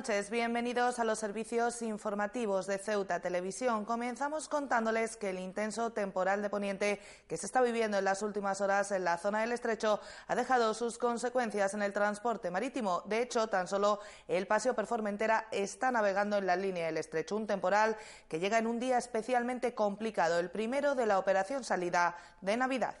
noches, bienvenidos a los servicios informativos de Ceuta Televisión. Comenzamos contándoles que el intenso temporal de Poniente que se está viviendo en las últimas horas en la zona del estrecho ha dejado sus consecuencias en el transporte marítimo. De hecho, tan solo el paseo Performentera está navegando en la línea del estrecho, un temporal que llega en un día especialmente complicado, el primero de la operación salida de Navidad.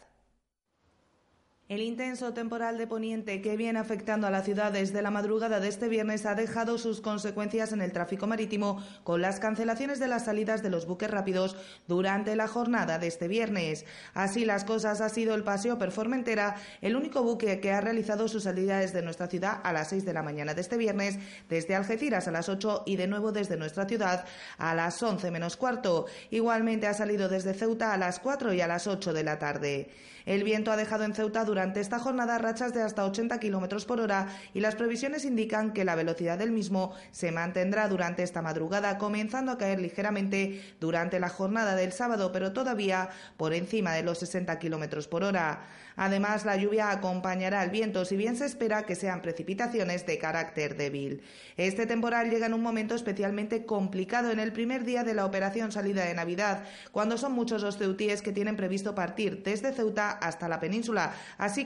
El intenso temporal de Poniente que viene afectando a la ciudad desde la madrugada de este viernes ha dejado sus consecuencias en el tráfico marítimo con las cancelaciones de las salidas de los buques rápidos durante la jornada de este viernes. Así las cosas ha sido el paseo Performentera, el único buque que ha realizado su salida desde nuestra ciudad a las 6 de la mañana de este viernes, desde Algeciras a las 8 y de nuevo desde nuestra ciudad a las 11 menos cuarto. Igualmente ha salido desde Ceuta a las 4 y a las 8 de la tarde. El viento ha dejado en Ceuta durante esta jornada rachas de hasta 80 kilómetros por hora y las previsiones indican que la velocidad del mismo se mantendrá durante esta madrugada, comenzando a caer ligeramente durante la jornada del sábado, pero todavía por encima de los 60 kilómetros por hora. Además, la lluvia acompañará al viento, si bien se espera que sean precipitaciones de carácter débil. Este temporal llega en un momento especialmente complicado en el primer día de la operación salida de Navidad, cuando son muchos los ceutíes que tienen previsto partir desde Ceuta hasta la península,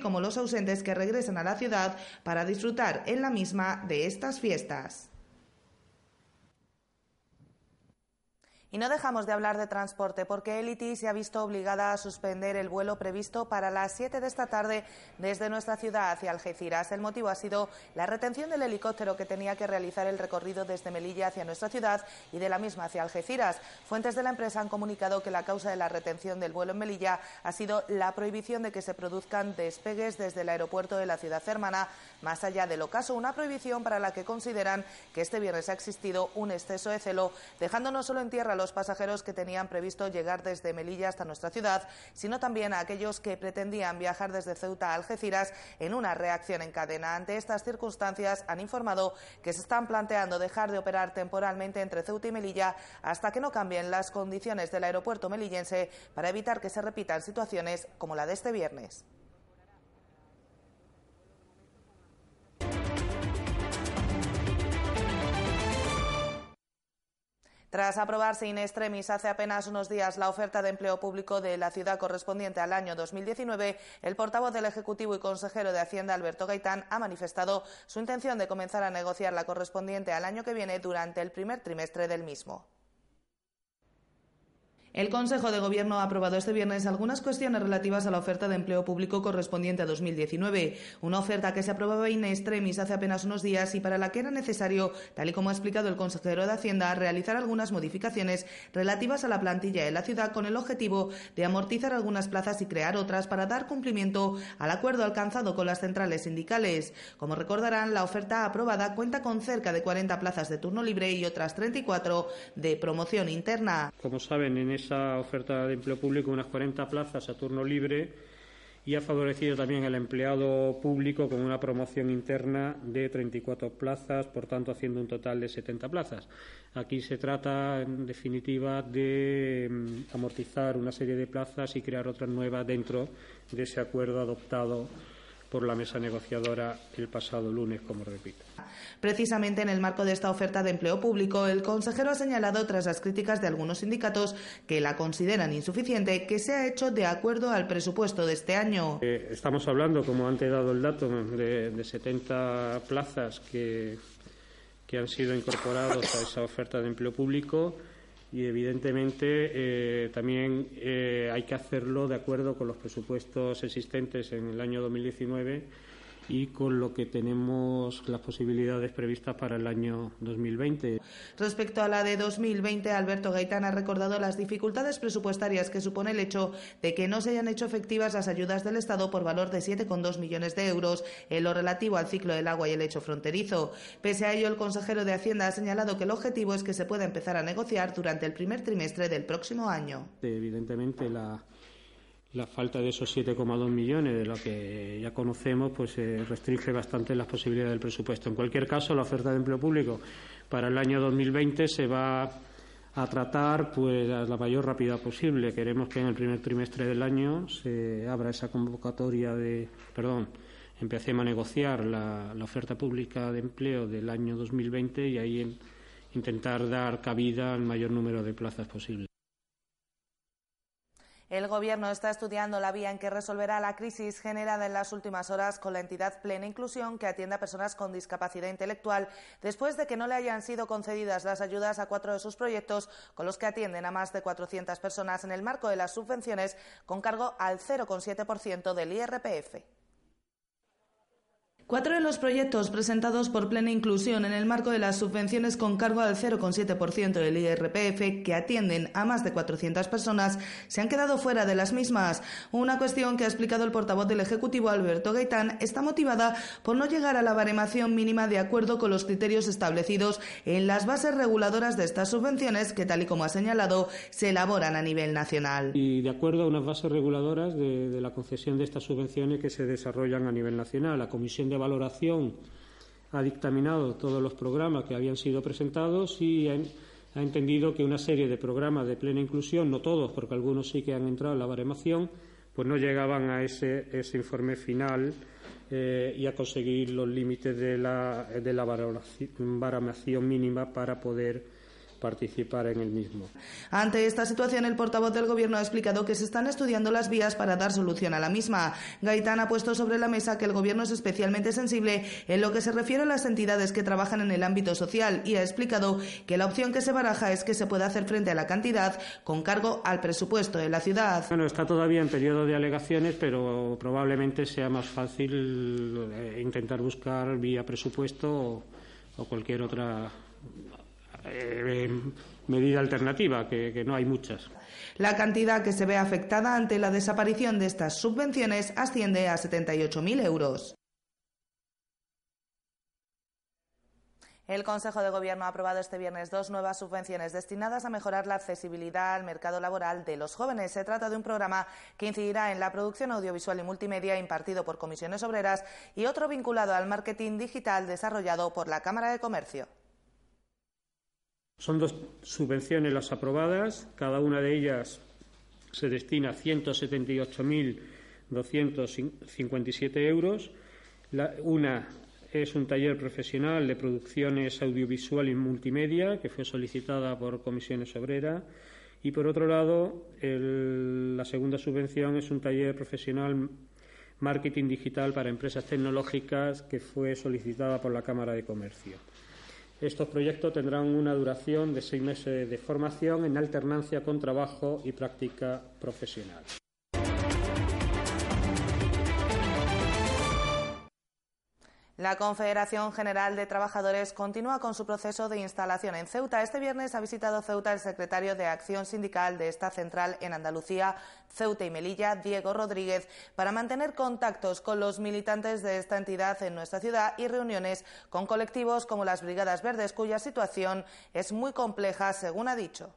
como los ausentes que regresan a la ciudad para disfrutar en la misma de estas fiestas. Y no dejamos de hablar de transporte porque Elity se ha visto obligada a suspender el vuelo previsto para las 7 de esta tarde desde nuestra ciudad hacia Algeciras. El motivo ha sido la retención del helicóptero que tenía que realizar el recorrido desde Melilla hacia nuestra ciudad y de la misma hacia Algeciras. Fuentes de la empresa han comunicado que la causa de la retención del vuelo en Melilla ha sido la prohibición de que se produzcan despegues desde el aeropuerto de la ciudad hermana, más allá del ocaso, una prohibición para la que consideran que este viernes ha existido un exceso de celo, dejando no solo en tierra los los pasajeros que tenían previsto llegar desde Melilla hasta nuestra ciudad, sino también a aquellos que pretendían viajar desde Ceuta a Algeciras en una reacción en cadena. Ante estas circunstancias, han informado que se están planteando dejar de operar temporalmente entre Ceuta y Melilla hasta que no cambien las condiciones del aeropuerto melillense para evitar que se repitan situaciones como la de este viernes. Tras aprobarse in extremis hace apenas unos días la oferta de empleo público de la ciudad correspondiente al año 2019, el portavoz del Ejecutivo y consejero de Hacienda, Alberto Gaitán, ha manifestado su intención de comenzar a negociar la correspondiente al año que viene durante el primer trimestre del mismo. El Consejo de Gobierno ha aprobado este viernes algunas cuestiones relativas a la oferta de empleo público correspondiente a 2019, una oferta que se aprobaba in extremis hace apenas unos días y para la que era necesario, tal y como ha explicado el consejero de Hacienda, realizar algunas modificaciones relativas a la plantilla de la ciudad con el objetivo de amortizar algunas plazas y crear otras para dar cumplimiento al acuerdo alcanzado con las centrales sindicales. Como recordarán, la oferta aprobada cuenta con cerca de 40 plazas de turno libre y otras 34 de promoción interna. Como saben, en esa oferta de empleo público unas 40 plazas a turno libre y ha favorecido también al empleado público con una promoción interna de 34 plazas, por tanto haciendo un total de 70 plazas. Aquí se trata, en definitiva, de mm, amortizar una serie de plazas y crear otras nuevas dentro de ese acuerdo adoptado por la mesa negociadora el pasado lunes, como repito. Precisamente en el marco de esta oferta de empleo público, el consejero ha señalado, tras las críticas de algunos sindicatos que la consideran insuficiente, que se ha hecho de acuerdo al presupuesto de este año. Eh, estamos hablando, como antes he dado el dato, de, de 70 plazas que, que han sido incorporadas a esa oferta de empleo público y evidentemente eh, también eh, hay que hacerlo de acuerdo con los presupuestos existentes en el año 2019 y con lo que tenemos las posibilidades previstas para el año 2020. Respecto a la de 2020, Alberto Gaitán ha recordado las dificultades presupuestarias que supone el hecho de que no se hayan hecho efectivas las ayudas del Estado por valor de 7,2 millones de euros en lo relativo al ciclo del agua y el hecho fronterizo. Pese a ello, el consejero de Hacienda ha señalado que el objetivo es que se pueda empezar a negociar durante el primer trimestre del próximo año. Evidentemente, la la falta de esos 7,2 millones de lo que ya conocemos pues eh, restringe bastante las posibilidades del presupuesto. En cualquier caso, la oferta de empleo público para el año 2020 se va a tratar pues a la mayor rapidez posible. Queremos que en el primer trimestre del año se abra esa convocatoria de, perdón, empecemos a negociar la, oferta pública de empleo del año 2020 y ahí intentar dar cabida al mayor número de plazas posible. El Gobierno está estudiando la vía en que resolverá la crisis generada en las últimas horas con la entidad Plena Inclusión que atiende a personas con discapacidad intelectual después de que no le hayan sido concedidas las ayudas a cuatro de sus proyectos con los que atienden a más de 400 personas en el marco de las subvenciones con cargo al 0,7% del IRPF. Cuatro de los proyectos presentados por Plena Inclusión en el marco de las subvenciones con cargo al 0,7% del IRPF que atienden a más de 400 personas se han quedado fuera de las mismas. Una cuestión que ha explicado el portavoz del Ejecutivo Alberto Gaitán está motivada por no llegar a la baremación mínima de acuerdo con los criterios establecidos en las bases reguladoras de estas subvenciones que, tal y como ha señalado, se elaboran a nivel nacional. Y de acuerdo a unas bases reguladoras de, de la concesión de estas subvenciones que se desarrollan a nivel nacional. La Comisión de valoración ha dictaminado todos los programas que habían sido presentados y ha, entendido que una serie de programas de plena inclusión, no todos, porque algunos sí que han entrado en la baremación, pues no llegaban a ese, informe final eh, y a conseguir los límites de la, de la baremación mínima para poder participar en el mismo. Ante esta situación, el portavoz del Gobierno ha explicado que se están estudiando las vías para dar solución a la misma. Gaitán ha puesto sobre la mesa que el Gobierno es especialmente sensible en lo que se refiere a las entidades que trabajan en el ámbito social y ha explicado que la opción que se baraja es que se pueda hacer frente a la cantidad con cargo al presupuesto de la ciudad. Bueno, está todavía en periodo de alegaciones, pero probablemente sea más fácil eh, intentar buscar vía presupuesto o cualquier otra eh, medida alternativa, que, no hay muchas. La cantidad que se ve afectada ante la desaparición de estas subvenciones asciende a 78.000 euros. El Consejo de Gobierno ha aprobado este viernes dos nuevas subvenciones destinadas a mejorar la accesibilidad al mercado laboral de los jóvenes. Se trata de un programa que incidirá en la producción audiovisual y multimedia impartido por comisiones obreras y otro vinculado al marketing digital desarrollado por la Cámara de Comercio. Son dos subvenciones las aprobadas, cada una de ellas se destina a 178.257 euros. una es un taller profesional de producciones audiovisual y multimedia que fue solicitada por Comisiones Obreras. Y por otro lado, la segunda subvención es un taller profesional marketing digital para empresas tecnológicas que fue solicitada por la Cámara de Comercio. Estos proyectos tendrán una duración de seis meses de formación en alternancia con trabajo y práctica profesional. La Confederación General de Trabajadores continúa con su proceso de instalación en Ceuta. Este viernes ha visitado Ceuta el secretario de Acción Sindical de esta central en Andalucía, Ceuta y Melilla, Diego Rodríguez, para mantener contactos con los militantes de esta entidad en nuestra ciudad y reuniones con colectivos como las Brigadas Verdes, cuya situación es muy compleja, según ha dicho.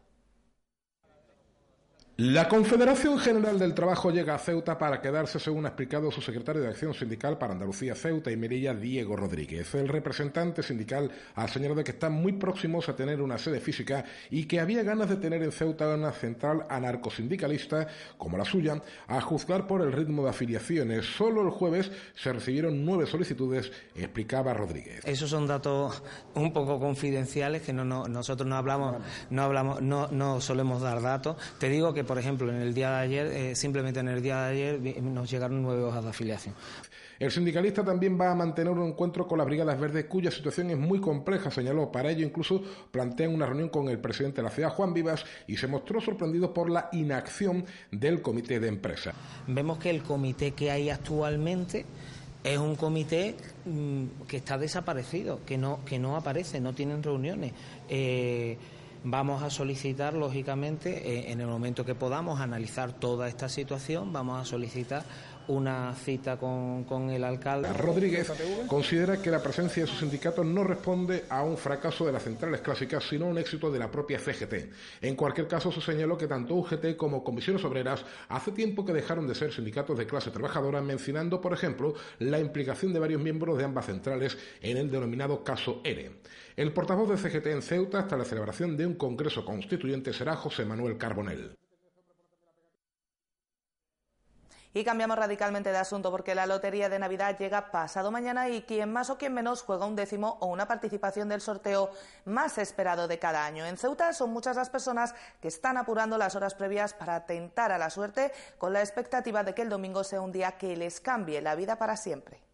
La Confederación General del Trabajo llega a Ceuta para quedarse, según ha explicado su secretario de Acción Sindical para Andalucía, Ceuta y Melilla, Diego Rodríguez. El representante sindical ha señalado que están muy próximos a tener una sede física y que había ganas de tener en Ceuta una central anarcosindicalista como la suya, a juzgar por el ritmo de afiliaciones. Solo el jueves se recibieron nueve solicitudes, explicaba Rodríguez. Esos son datos un poco confidenciales que no, nosotros no hablamos, no hablamos, no, no solemos dar datos. Te digo que por ejemplo, en el día de ayer, eh, simplemente en el día de ayer nos llegaron nueve hojas de afiliación. El sindicalista también va a mantener un encuentro con las Brigadas Verdes, cuya situación es muy compleja, señaló. Para ello, incluso plantean una reunión con el presidente de la ciudad, Juan Vivas, y se mostró sorprendido por la inacción del comité de empresa. Vemos que el comité que hay actualmente es un comité mm, que está desaparecido, que no, que no aparece, no tienen reuniones. Eh, Vamos a solicitar, lógicamente, eh, en el momento que podamos analizar toda esta situación, vamos a solicitar una cita con, con, el alcalde. Rodríguez considera que la presencia de sus sindicatos no responde a un fracaso de las centrales clásicas, sino a un éxito de la propia CGT. En cualquier caso, se señaló que tanto UGT como Comisiones Obreras hace tiempo que dejaron de ser sindicatos de clase trabajadora, mencionando, por ejemplo, la implicación de varios miembros de ambas centrales en el denominado caso ERE. El portavoz de CGT en Ceuta hasta la celebración de un congreso constituyente será José Manuel Carbonell. Y cambiamos radicalmente de asunto porque la Lotería de Navidad llega pasado mañana y quien más o quien menos juega un décimo o una participación del sorteo más esperado de cada año. En Ceuta son muchas las personas que están apurando las horas previas para tentar a la suerte con la expectativa de que el domingo sea un día que les cambie la vida para siempre.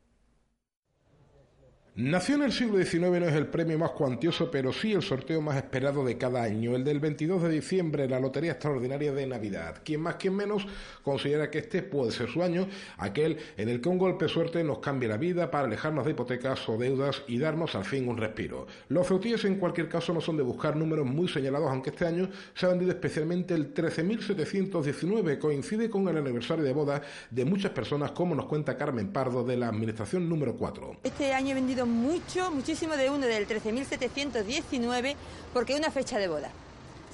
Nació en el siglo XIX no es el premio más cuantioso, pero sí el sorteo más esperado de cada año, el del 22 de diciembre, la Lotería Extraordinaria de Navidad. Quien más, quien menos, considera que este puede ser su año, aquel en el que un golpe de suerte nos cambie la vida para alejarnos de hipotecas o deudas y darnos al fin un respiro. Los ceutíes en cualquier caso no son de buscar números muy señalados, aunque este año se ha vendido especialmente el 13.719, coincide con el aniversario de boda de muchas personas, como nos cuenta Carmen Pardo de la Administración número 4. Este año he vendido mucho, muchísimo de uno del 13.719 porque es una fecha de boda.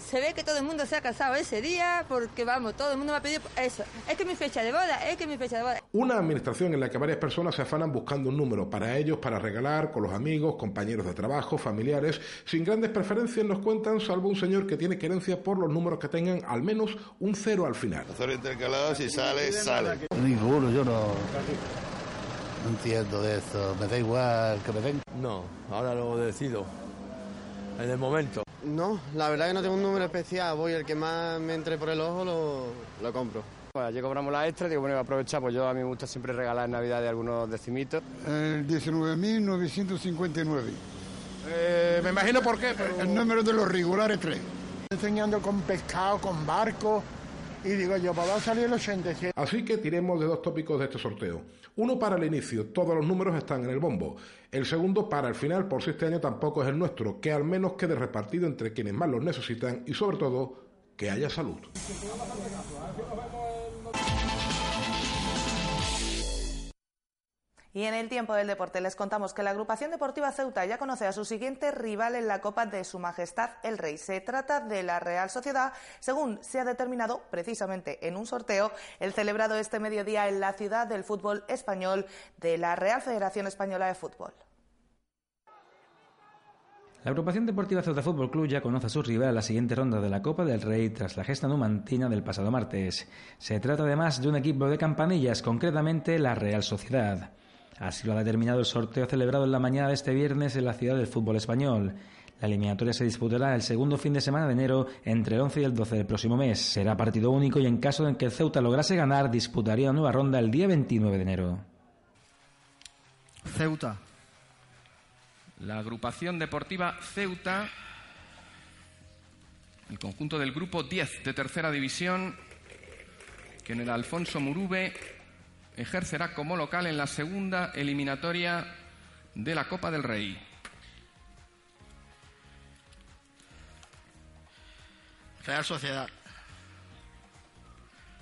Se ve que todo el mundo se ha casado ese día porque, vamos, todo el mundo me ha pedido eso. Es que mi fecha de boda, es que mi fecha de boda. Una administración en la que varias personas se afanan buscando un número para ellos, para regalar, con los amigos, compañeros de trabajo, familiares, sin grandes preferencias nos cuentan, salvo un señor que tiene querencia por los números que tengan al menos un cero al final. Cero intercalado, si sale, sale. Ninguno, yo no. No entiendo de esto, me da igual que me den. No, ahora lo decido, en el momento. No, la verdad que no tengo un número especial, voy el que más me entre por el ojo lo, lo compro. Pues allí cobramos la extra, digo, bueno, voy a aprovechar, pues yo a mí me gusta siempre regalar en Navidad de algunos decimitos. El 19.959. Eh, me imagino por qué, pero... El número de los regulares tres. Enseñando con pescado, con barco, y digo yo, va a salir el 87. Así que tiremos de dos tópicos de este sorteo. Uno para el inicio, todos los números están en el bombo. El segundo para el final, por si este año tampoco es el nuestro, que al menos quede repartido entre quienes más los necesitan y sobre todo que haya salud. Y en el tiempo del deporte les contamos que la agrupación deportiva Ceuta ya conoce a su siguiente rival en la Copa de Su Majestad el Rey. Se trata de la Real Sociedad, según se ha determinado precisamente en un sorteo el celebrado este mediodía en la ciudad del fútbol español de la Real Federación Española de Fútbol. La agrupación deportiva Ceuta Fútbol Club ya conoce a su rival en la siguiente ronda de la Copa del Rey tras la gesta numantina del pasado martes. Se trata además de un equipo de campanillas, concretamente la Real Sociedad. Así lo ha determinado el sorteo celebrado en la mañana de este viernes en la ciudad del fútbol español. La eliminatoria se disputará el segundo fin de semana de enero entre el 11 y el 12 del próximo mes. Será partido único y en caso de que el Ceuta lograse ganar, disputaría una nueva ronda el día 29 de enero. Ceuta. La agrupación deportiva Ceuta, el conjunto del grupo 10 de tercera división, que en el Alfonso Murube ejercerá como local en la segunda eliminatoria de la Copa del Rey. Real Sociedad.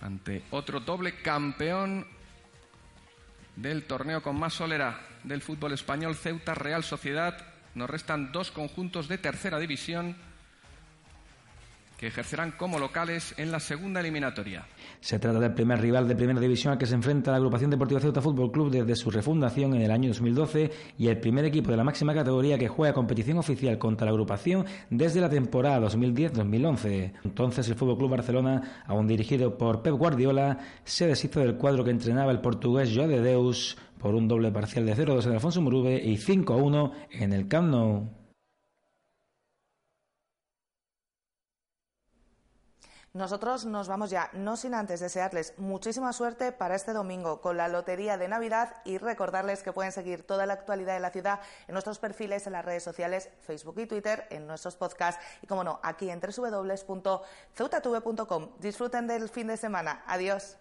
Ante otro doble campeón del torneo con más solera del fútbol español, Ceuta Real Sociedad. Nos restan dos conjuntos de tercera división que ejercerán como locales en la segunda eliminatoria. Se trata del primer rival de primera división al que se enfrenta la agrupación deportiva Ceuta Fútbol Club desde su refundación en el año 2012 y el primer equipo de la máxima categoría que juega competición oficial contra la agrupación desde la temporada 2010-2011. Entonces el Fútbol Club Barcelona, aún dirigido por Pep Guardiola, se deshizo del cuadro que entrenaba el portugués Joao de Deus por un doble parcial de 0-2 en Alfonso Murube y 5-1 en el Camp Nou. Nosotros nos vamos ya, no sin antes desearles muchísima suerte para este domingo con la Lotería de Navidad y recordarles que pueden seguir toda la actualidad de la ciudad en nuestros perfiles en las redes sociales, Facebook y Twitter, en nuestros podcasts y, como no, aquí en www.ceutatv.com. Disfruten del fin de semana. Adiós.